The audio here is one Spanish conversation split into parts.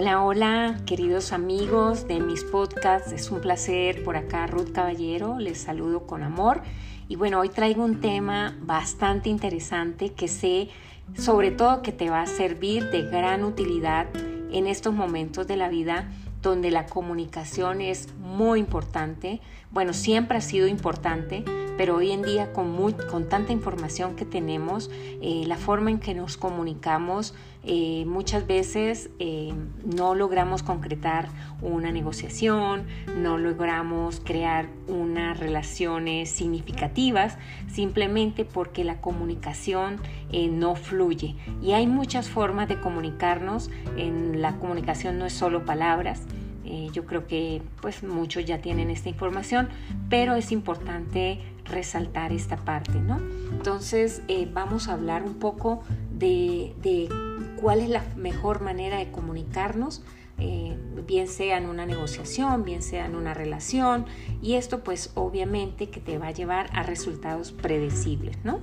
Hola, hola, queridos amigos de mis podcasts. Es un placer por acá, Ruth Caballero. Les saludo con amor. Y bueno, hoy traigo un tema bastante interesante que sé sobre todo que te va a servir de gran utilidad en estos momentos de la vida donde la comunicación es muy importante. Bueno, siempre ha sido importante, pero hoy en día con, con tanta información que tenemos, eh, la forma en que nos comunicamos, eh, muchas veces eh, no logramos concretar una negociación, no logramos crear unas relaciones significativas, simplemente porque la comunicación no fluye. Y hay muchas formas de comunicarnos, en la comunicación no es solo palabras, yo creo que pues muchos ya tienen esta información, pero es importante resaltar esta parte, ¿no? Entonces eh, vamos a hablar un poco de, cuál es la mejor manera de comunicarnos, eh, bien sea en una negociación, bien sea en una relación, y esto pues obviamente que te va a llevar a resultados predecibles, ¿no?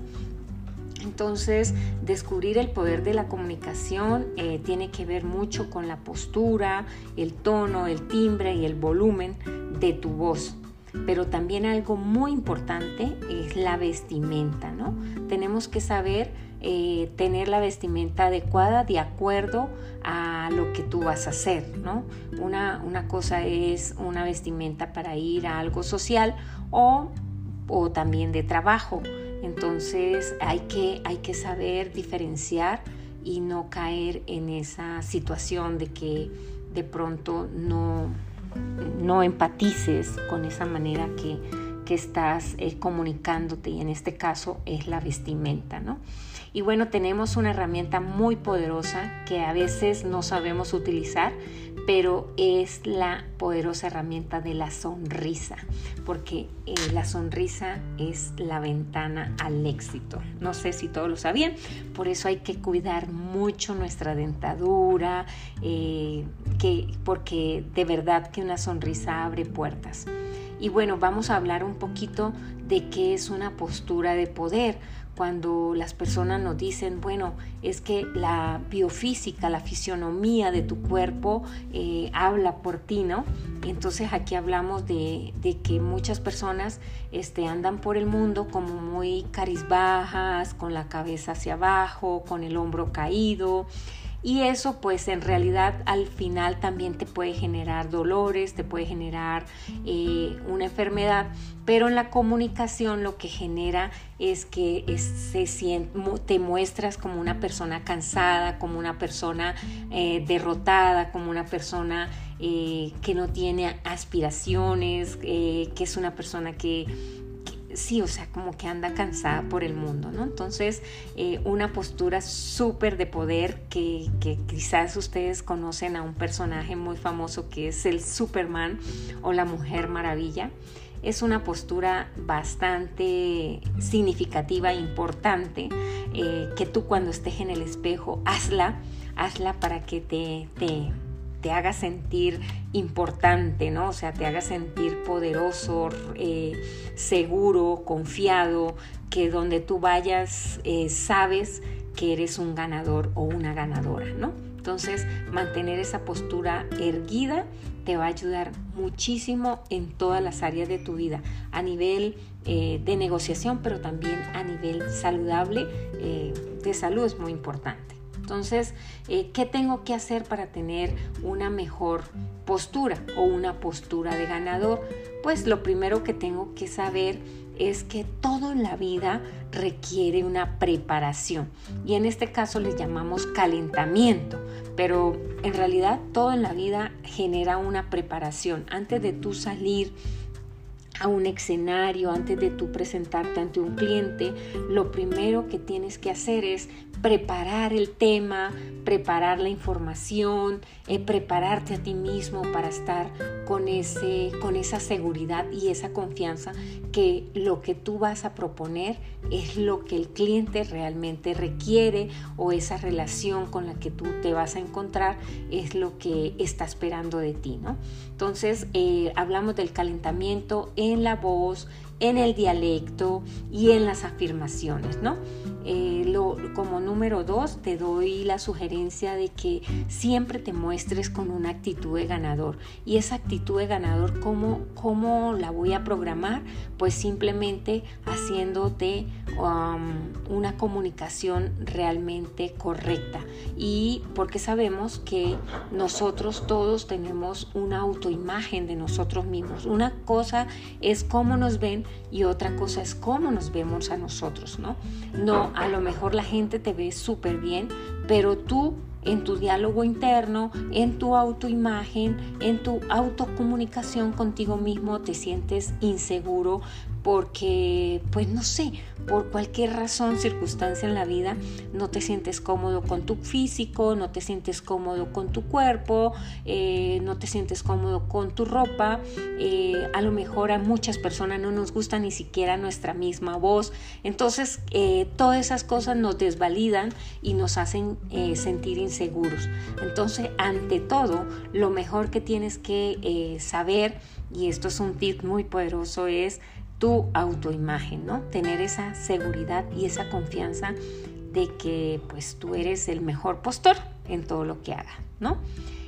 Entonces, descubrir el poder de la comunicación eh, tiene que ver mucho con la postura, el tono, el timbre y el volumen de tu voz. Pero también algo muy importante es la vestimenta, ¿no? Tenemos que saber eh, tener la vestimenta adecuada de acuerdo a lo que tú vas a hacer, ¿no? Una, una cosa es una vestimenta para ir a algo social o, o también de trabajo. Entonces hay que, hay que saber diferenciar y no caer en esa situación de que de pronto no, no empatices con esa manera que, que estás eh, comunicándote y en este caso es la vestimenta, ¿no? Y bueno, tenemos una herramienta muy poderosa que a veces no sabemos utilizar, pero es la poderosa herramienta de la sonrisa, porque eh, la sonrisa es la ventana al éxito. No sé si todos lo sabían, por eso hay que cuidar mucho nuestra dentadura, eh, que, porque de verdad que una sonrisa abre puertas. Y bueno, vamos a hablar un poquito de qué es una postura de poder. Cuando las personas nos dicen, bueno, es que la biofísica, la fisionomía de tu cuerpo eh, habla por ti, ¿no? Entonces aquí hablamos de, que muchas personas este, andan por el mundo como muy carizbajas, con la cabeza hacia abajo, con el hombro caído y eso pues en realidad al final también te puede generar dolores, te puede generar eh, una enfermedad, pero en la comunicación lo que genera es que se te muestras como una persona cansada, como una persona eh, derrotada, como una persona eh, que no tiene aspiraciones, que es una persona que sí, o sea, como que anda cansada por el mundo, ¿no? Entonces, eh, una postura súper de poder que, quizás ustedes conocen a un personaje muy famoso que es el Superman o la Mujer Maravilla. Es una postura bastante significativa e importante eh, que tú cuando estés en el espejo, hazla, hazla para que te te haga sentir importante, ¿no? O sea, te haga sentir poderoso, eh, seguro, confiado, que donde tú vayas eh, sabes que eres un ganador o una ganadora, ¿no? Entonces, mantener esa postura erguida te va a ayudar muchísimo en todas las áreas de tu vida, a nivel eh, de negociación, pero también a nivel saludable, de salud es muy importante. Entonces, eh, ¿qué tengo que hacer para tener una mejor postura o una postura de ganador? Pues lo primero que tengo que saber es que todo en la vida requiere una preparación y en este caso les llamamos calentamiento, pero en realidad todo en la vida genera una preparación. Antes de tú salir a un escenario, antes de tú presentarte ante un cliente, lo primero que tienes que hacer es preparar el tema, preparar la información, eh, prepararte a ti mismo para estar con, ese, con esa seguridad y esa confianza que lo que tú vas a proponer es lo que el cliente realmente requiere o esa relación con la que tú te vas a encontrar es lo que está esperando de ti, ¿no? Entonces, eh, hablamos del calentamiento en la voz, en el dialecto y en las afirmaciones, ¿no? Eh, lo, como número dos, te doy la sugerencia de que siempre te muestres con una actitud de ganador. Y esa actitud de ganador, ¿cómo, cómo la voy a programar? Pues simplemente haciéndote um, una comunicación realmente correcta. Y porque sabemos que nosotros todos tenemos una autoimagen de nosotros mismos. Una cosa es cómo nos ven y otra cosa es cómo nos vemos a nosotros, ¿no? No, a lo mejor la gente te ve súper bien, pero tú en tu diálogo interno, en tu autoimagen, en tu autocomunicación contigo mismo, te sientes inseguro porque, pues no sé, por cualquier razón, circunstancia en la vida, no te sientes cómodo con tu físico, no te sientes cómodo con tu cuerpo, eh, no te sientes cómodo con tu ropa. Eh, a lo mejor a muchas personas no nos gusta ni siquiera nuestra misma voz. Entonces, eh, todas esas cosas nos desvalidan y nos hacen sentir inseguros. Entonces, ante todo, lo mejor que tienes que saber, y esto es un tip muy poderoso, es tu autoimagen, ¿no? Tener esa seguridad y esa confianza de que pues tú eres el mejor postor en todo lo que haga, ¿no?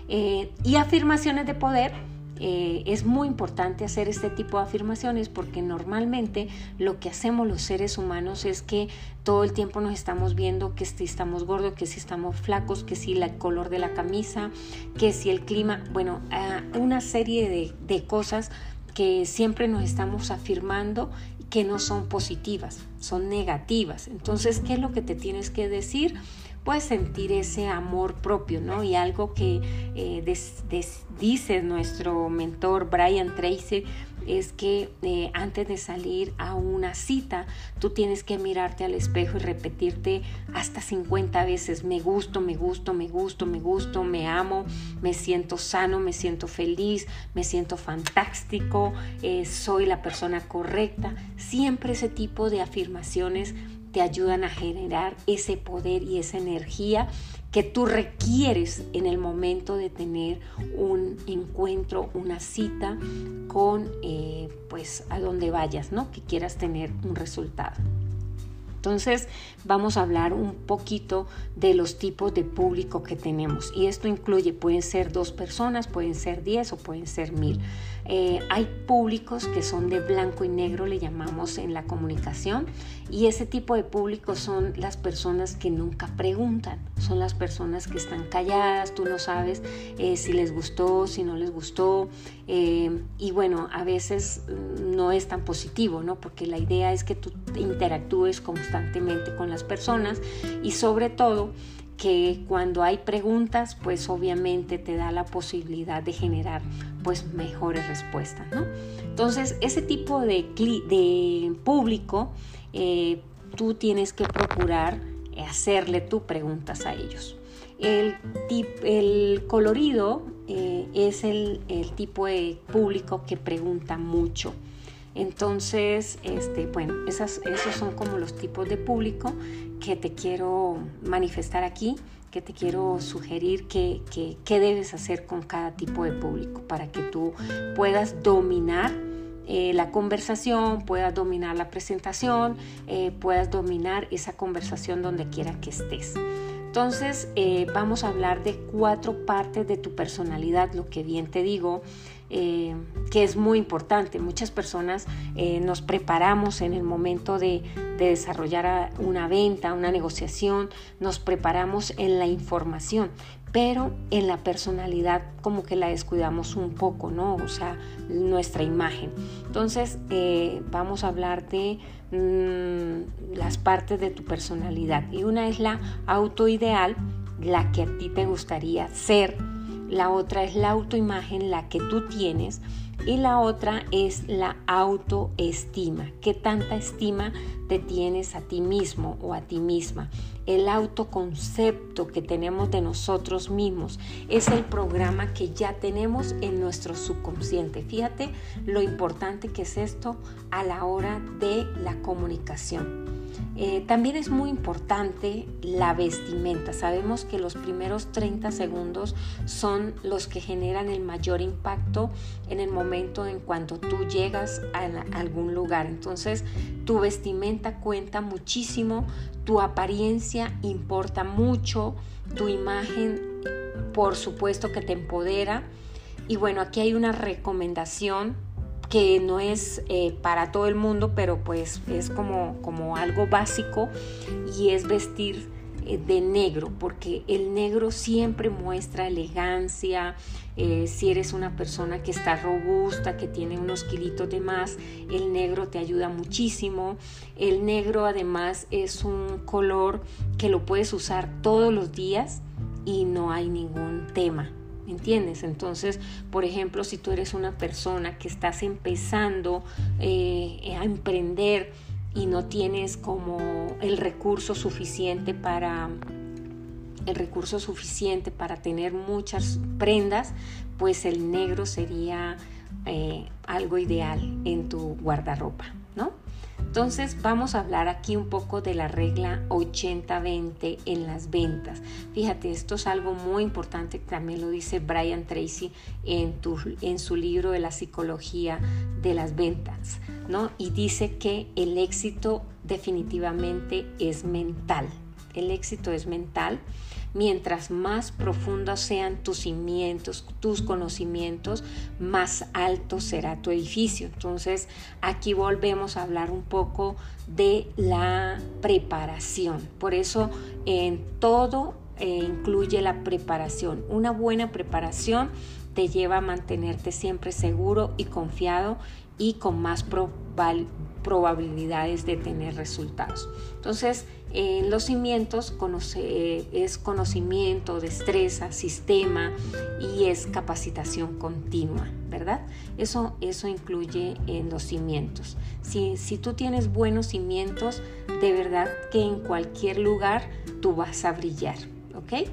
Eh, y afirmaciones de poder, eh, es muy importante hacer este tipo de afirmaciones porque normalmente lo que hacemos los seres humanos es que todo el tiempo nos estamos viendo que si estamos gordos, que si estamos flacos, que si el color de la camisa, que si el clima, bueno, ah, una serie de, de cosas que siempre nos estamos afirmando que no son positivas, son negativas. Entonces, ¿qué es lo que te tienes que decir? Puedes sentir ese amor propio, ¿no? Y algo que eh, dice nuestro mentor Brian Tracy es que eh, antes de salir a una cita, tú tienes que mirarte al espejo y repetirte hasta 50 veces, me gusto, me gusto, me gusto, me gusto, me amo, me siento sano, me siento feliz, me siento fantástico, eh, soy la persona correcta. Siempre ese tipo de afirmaciones te ayudan a generar ese poder y esa energía que tú requieres en el momento de tener un encuentro, una cita con, eh, pues, a donde vayas, ¿no? Que quieras tener un resultado. Entonces vamos a hablar un poquito de los tipos de público que tenemos y esto incluye, pueden ser dos personas, pueden ser diez o pueden ser mil. Eh, hay públicos que son de blanco y negro, le llamamos en la comunicación, y ese tipo de públicos son las personas que nunca preguntan, son las personas que están calladas, tú no sabes eh, si les gustó, si no les gustó, eh, y bueno, a veces mm, no es tan positivo, ¿no? Porque la idea es que tú interactúes constantemente con las personas y sobre todo que cuando hay preguntas, pues obviamente te da la posibilidad de generar pues mejores respuestas, ¿no? Entonces, ese tipo de, de público, eh, tú tienes que procurar hacerle tú preguntas a ellos. El, colorido eh, es el tipo de público que pregunta mucho. Entonces, este, bueno, esos son como los tipos de público que te quiero manifestar aquí, que te quiero sugerir que, debes hacer con cada tipo de público para que tú puedas dominar eh, la conversación, puedas dominar la presentación, eh, puedas dominar esa conversación donde quiera que estés. Entonces, eh, vamos a hablar de cuatro partes de tu personalidad, lo que bien te digo. Eh, que es muy importante. Muchas personas eh, nos preparamos en el momento de, desarrollar una venta, una negociación, nos preparamos en la información, pero en la personalidad como que la descuidamos un poco, ¿no? O sea, nuestra imagen. Entonces, eh, vamos a hablar de mm, las partes de tu personalidad. Y una es la autoideal, la que a ti te gustaría ser la otra es la autoimagen, la que tú tienes, y la otra es la autoestima. ¿Qué tanta estima te tienes a ti mismo o a ti misma? El autoconcepto que tenemos de nosotros mismos es el programa que ya tenemos en nuestro subconsciente. Fíjate lo importante que es esto a la hora de la comunicación. Eh, también es muy importante la vestimenta. Sabemos que los primeros 30 segundos son los que generan el mayor impacto en el momento en cuanto tú llegas a algún lugar. Entonces, tu vestimenta cuenta muchísimo, tu apariencia importa mucho, tu imagen, por supuesto que te empodera. Y bueno, aquí hay una recomendación que no es eh, para todo el mundo, pero pues es como, como algo básico y es vestir eh, de negro, porque el negro siempre muestra elegancia, eh, si eres una persona que está robusta, que tiene unos kilitos de más, el negro te ayuda muchísimo. El negro además es un color que lo puedes usar todos los días y no hay ningún tema. ¿Entiendes? Entonces, por ejemplo, si tú eres una persona que estás empezando eh, a emprender y no tienes como el recurso suficiente para el recurso suficiente para tener muchas prendas, pues el negro sería eh, algo ideal en tu guardarropa, ¿no? Entonces vamos a hablar aquí un poco de la regla 80-20 en las ventas. Fíjate, esto es algo muy importante, también lo dice Brian Tracy en, en su libro de la psicología de las ventas, ¿no? Y dice que el éxito definitivamente es mental. El éxito es mental Mientras más profundos sean tus cimientos, tus conocimientos, más alto será tu edificio. Entonces, aquí volvemos a hablar un poco de la preparación. Por eso, en todo eh, incluye la preparación. Una buena preparación te lleva a mantenerte siempre seguro y confiado y con más probabilidades de tener resultados. Entonces, en los cimientos es conocimiento, destreza, sistema y es capacitación continua, ¿verdad? Eso, eso incluye en los cimientos. Si, si tú tienes buenos cimientos, de verdad que en cualquier lugar tú vas a brillar, ¿ok?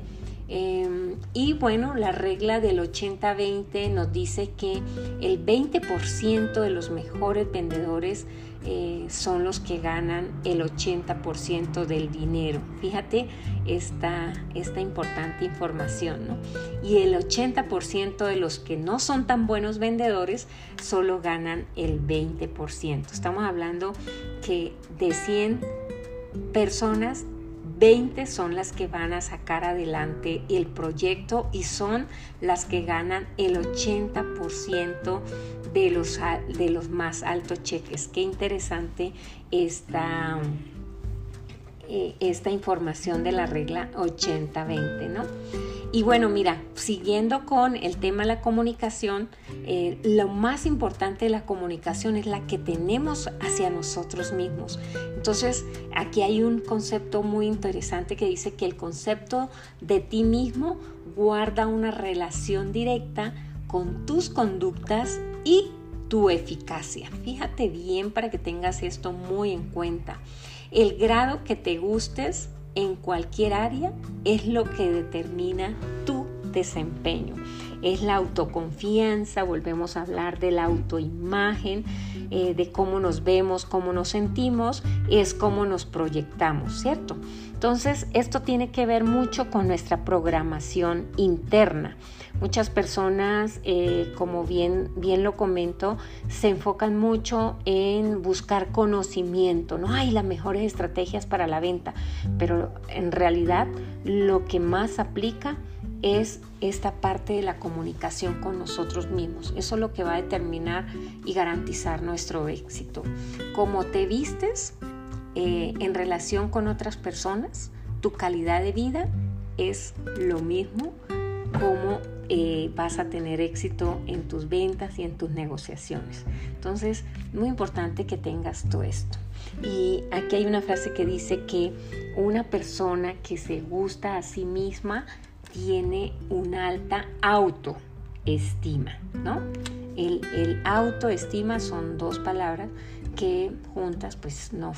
Em, y bueno, la regla del 80-20 nos dice que el 20% de los mejores vendedores eh, son los que ganan el 80% del dinero. Fíjate esta, esta importante información, ¿no? Y el 80% de los que no son tan buenos vendedores solo ganan el 20%. Estamos hablando que de 100 personas, 20 son las que van a sacar adelante el proyecto y son las que ganan el 80% de los, de los más altos cheques. Qué interesante esta, eh, esta información de la regla 80-20, ¿no? Y bueno, mira, siguiendo con el tema de la comunicación, eh, lo más importante de la comunicación es la que tenemos hacia nosotros mismos. Entonces, aquí hay un concepto muy interesante que dice que el concepto de ti mismo guarda una relación directa con tus conductas y tu eficacia. Fíjate bien para que tengas esto muy en cuenta. El grado que te gustes en cualquier área es lo que determina tu desempeño. Es la autoconfianza, volvemos a hablar de la autoimagen, eh, de cómo nos vemos, cómo nos sentimos, es cómo nos proyectamos, ¿cierto? Entonces, esto tiene que ver mucho con nuestra programación interna. Muchas personas, eh, como bien, bien lo comento, se enfocan mucho en buscar conocimiento, no hay las mejores estrategias para la venta, pero en realidad lo que más aplica es esta parte de la comunicación con nosotros mismos. Eso es lo que va a determinar y garantizar nuestro éxito. Cómo te vistes eh, en relación con otras personas, tu calidad de vida es lo mismo como eh, vas a tener éxito en tus ventas y en tus negociaciones. Entonces, muy importante que tengas todo esto. Y aquí hay una frase que dice que una persona que se gusta a sí misma tiene una alta autoestima, ¿no? El, autoestima son dos palabras que juntas pues no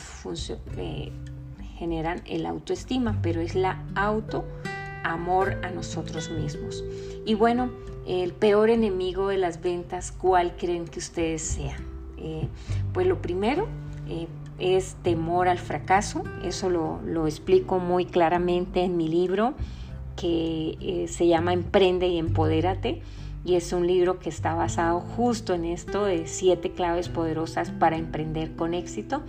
eh, generan el autoestima, pero es la auto amor a nosotros mismos. Y bueno, el peor enemigo de las ventas, ¿cuál creen que ustedes sean? Eh, pues lo primero, eh, es temor al fracaso. Eso lo, explico muy claramente en mi libro que eh, se llama Emprende y Empodérate. Y es un libro que está basado justo en esto de siete claves poderosas para emprender con éxito.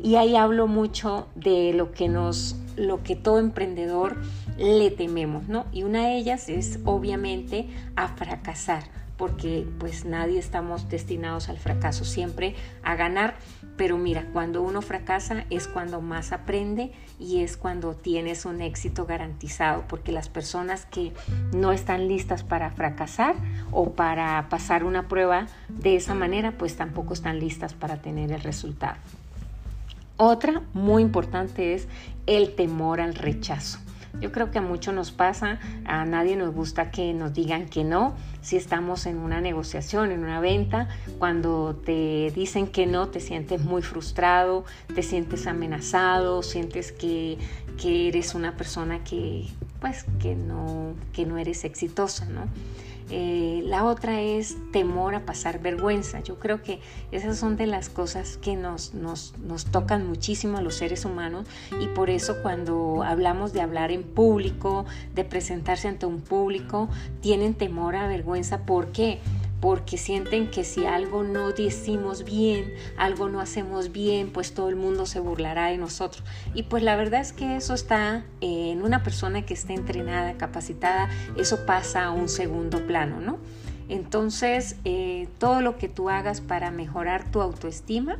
Y ahí hablo mucho de lo que nos, lo que todo emprendedor le tememos, ¿no? Y una de ellas es obviamente a fracasar porque pues nadie estamos destinados al fracaso, siempre a ganar, pero mira, cuando uno fracasa es cuando más aprende y es cuando tienes un éxito garantizado, porque las personas que no están listas para fracasar o para pasar una prueba de esa manera, pues tampoco están listas para tener el resultado. Otra muy importante es el temor al rechazo. Yo creo que a mucho nos pasa, a nadie nos gusta que nos digan que no. Si estamos en una negociación, en una venta, cuando te dicen que no, te sientes muy frustrado, te sientes amenazado, sientes que, que eres una persona que, pues, que no, que no eres exitosa, ¿no? Eh, la otra es temor a pasar vergüenza. Yo creo que esas son de las cosas que nos, nos, tocan muchísimo a los seres humanos y por eso cuando hablamos de hablar en público, de presentarse ante un público, tienen temor a vergüenza. ¿Por qué? Porque sienten que si algo no decimos bien, algo no hacemos bien, pues todo el mundo se burlará de nosotros. Y pues la verdad es que eso está en una persona que esté entrenada, capacitada, eso pasa a un segundo plano, ¿no? Entonces, eh, todo lo que tú hagas para mejorar tu autoestima,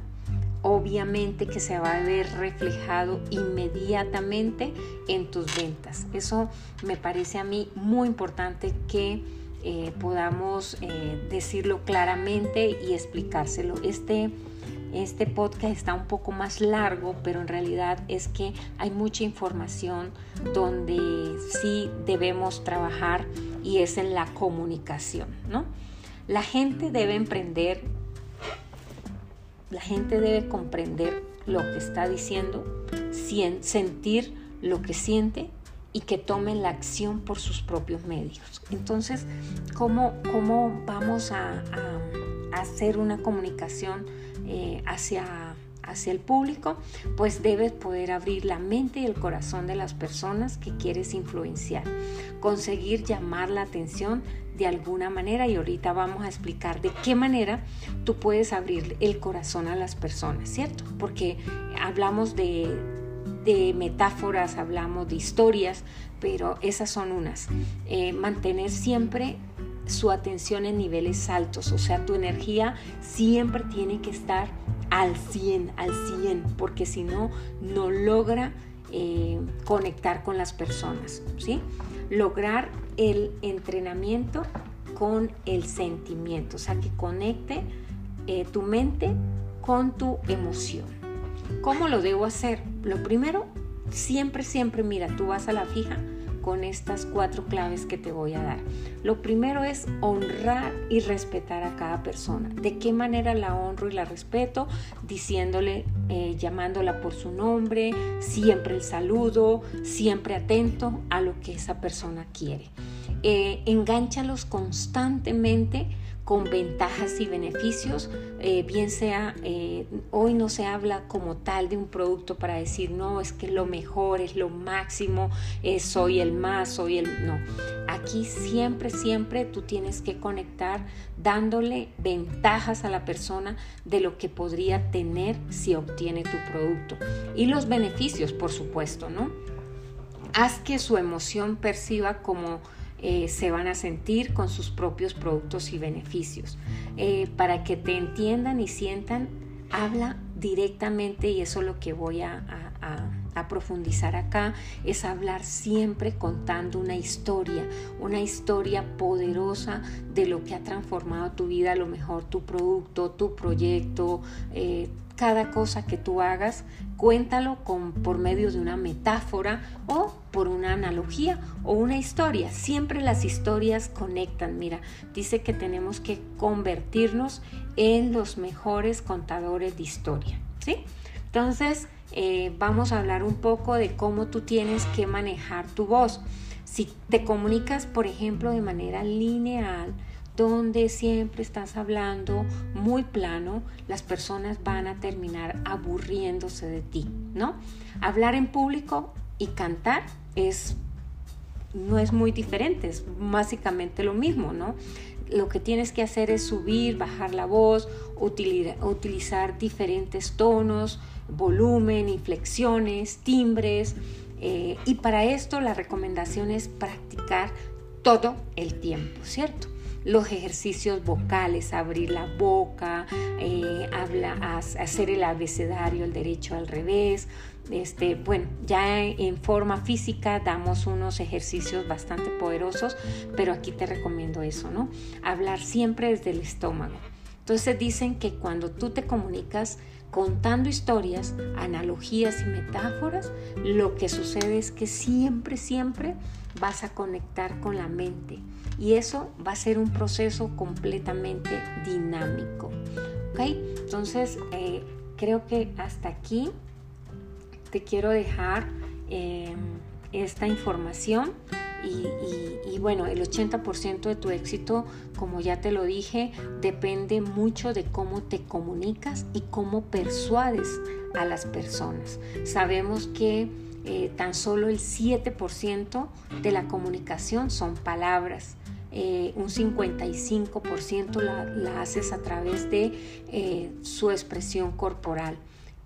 obviamente que se va a ver reflejado inmediatamente en tus ventas. Eso me parece a mí muy importante que eh, podamos eh, decirlo claramente y explicárselo. Este, este podcast está un poco más largo, pero en realidad es que hay mucha información donde sí debemos trabajar y es en la comunicación, ¿no? La gente debe emprender, la gente debe comprender lo que está diciendo, sentir lo que siente y que tomen la acción por sus propios medios. Entonces, ¿cómo, cómo vamos a, hacer una comunicación eh, hacia, hacia el público? Pues debes poder abrir la mente y el corazón de las personas que quieres influenciar, conseguir llamar la atención de alguna manera y ahorita vamos a explicar de qué manera tú puedes abrir el corazón a las personas, ¿cierto? Porque hablamos de de metáforas, hablamos de historias, pero esas son unas. Eh, mantener siempre su atención en niveles altos, o sea, tu energía siempre tiene que estar al 100, al 100, porque si no, no logra eh, conectar con las personas, ¿sí? Lograr el entrenamiento con el sentimiento, o sea, que conecte eh, tu mente con tu emoción. ¿Cómo lo debo hacer? Lo primero, siempre, siempre, mira, tú vas a la fija con estas cuatro claves que te voy a dar. Lo primero es honrar y respetar a cada persona. ¿De qué manera la honro y la respeto? Diciéndole, eh, llamándola por su nombre, siempre el saludo, siempre atento a lo que esa persona quiere. Eh, engánchalos constantemente con ventajas y beneficios, eh, bien sea, eh, hoy no se habla como tal de un producto para decir, no, es que lo mejor, es lo máximo, eh, soy el más, soy el... No, aquí siempre, siempre tú tienes que conectar dándole ventajas a la persona de lo que podría tener si obtiene tu producto. Y los beneficios, por supuesto, ¿no? Haz que su emoción perciba como eh, se van a sentir con sus propios productos y beneficios. Eh, para que te entiendan y sientan, habla directamente y eso es lo que voy a, a, profundizar acá, es hablar siempre contando una historia, una historia poderosa de lo que ha transformado tu vida, a lo mejor tu producto, tu proyecto, eh, cada cosa que tú hagas, cuéntalo con, por medio de una metáfora o por una analogía o una historia. Siempre las historias conectan. Mira, dice que tenemos que convertirnos en los mejores contadores de historia. ¿sí? Entonces, eh, vamos a hablar un poco de cómo tú tienes que manejar tu voz. Si te comunicas, por ejemplo, de manera lineal, donde siempre estás hablando muy plano, las personas van a terminar aburriéndose de ti, ¿no? Hablar en público y cantar es no es muy diferente, es básicamente lo mismo, ¿no? Lo que tienes que hacer es subir, bajar la voz, utilizar diferentes tonos, volumen, inflexiones, timbres. Eh, y para esto la recomendación es practicar todo el tiempo, ¿cierto? Los ejercicios vocales, abrir la boca, eh, hacer el abecedario, el derecho al revés. Este, bueno, ya en forma física damos unos ejercicios bastante poderosos, pero aquí te recomiendo eso, ¿no? Hablar siempre desde el estómago. Entonces dicen que cuando tú te comunicas contando historias, analogías y metáforas, lo que sucede es que siempre, siempre vas a conectar con la mente y eso va a ser un proceso completamente dinámico. ¿Ok? Entonces, eh, creo que hasta aquí te quiero dejar eh, esta información. Y, bueno, el 80% de tu éxito, como ya te lo dije, depende mucho de cómo te comunicas y cómo persuades a las personas. Sabemos que eh, tan solo el 7% de la comunicación son palabras. Eh, un 55% la, haces a través de eh, su expresión corporal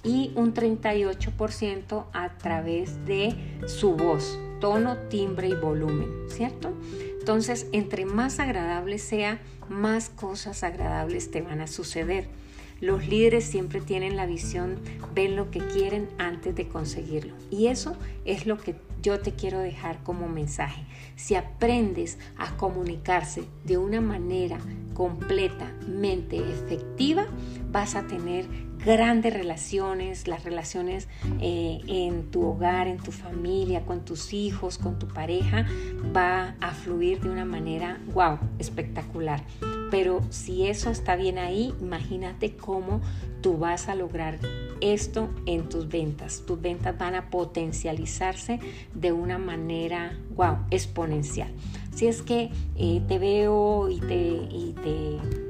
y un 38% a través de su voz tono, timbre y volumen, ¿cierto? Entonces, entre más agradable sea, más cosas agradables te van a suceder. Los líderes siempre tienen la visión, ven lo que quieren antes de conseguirlo. Y eso es lo que yo te quiero dejar como mensaje. Si aprendes a comunicarse de una manera completamente efectiva, vas a tener grandes relaciones, las relaciones eh, en tu hogar, en tu familia, con tus hijos, con tu pareja, va a fluir de una manera, wow, espectacular. Pero si eso está bien ahí, imagínate cómo tú vas a lograr esto en tus ventas. Tus ventas van a potencializarse de una manera, wow, exponencial. Si es que eh, te veo y te, y te,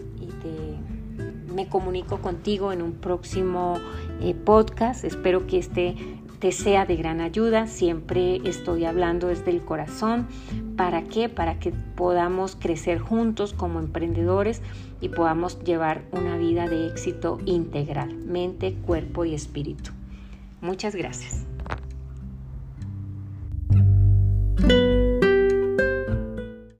me comunico contigo en un próximo eh, podcast. Espero que este te sea de gran ayuda. Siempre estoy hablando desde el corazón. ¿Para qué? Para que podamos crecer juntos como emprendedores y podamos llevar una vida de éxito integral, mente, cuerpo y espíritu. Muchas gracias.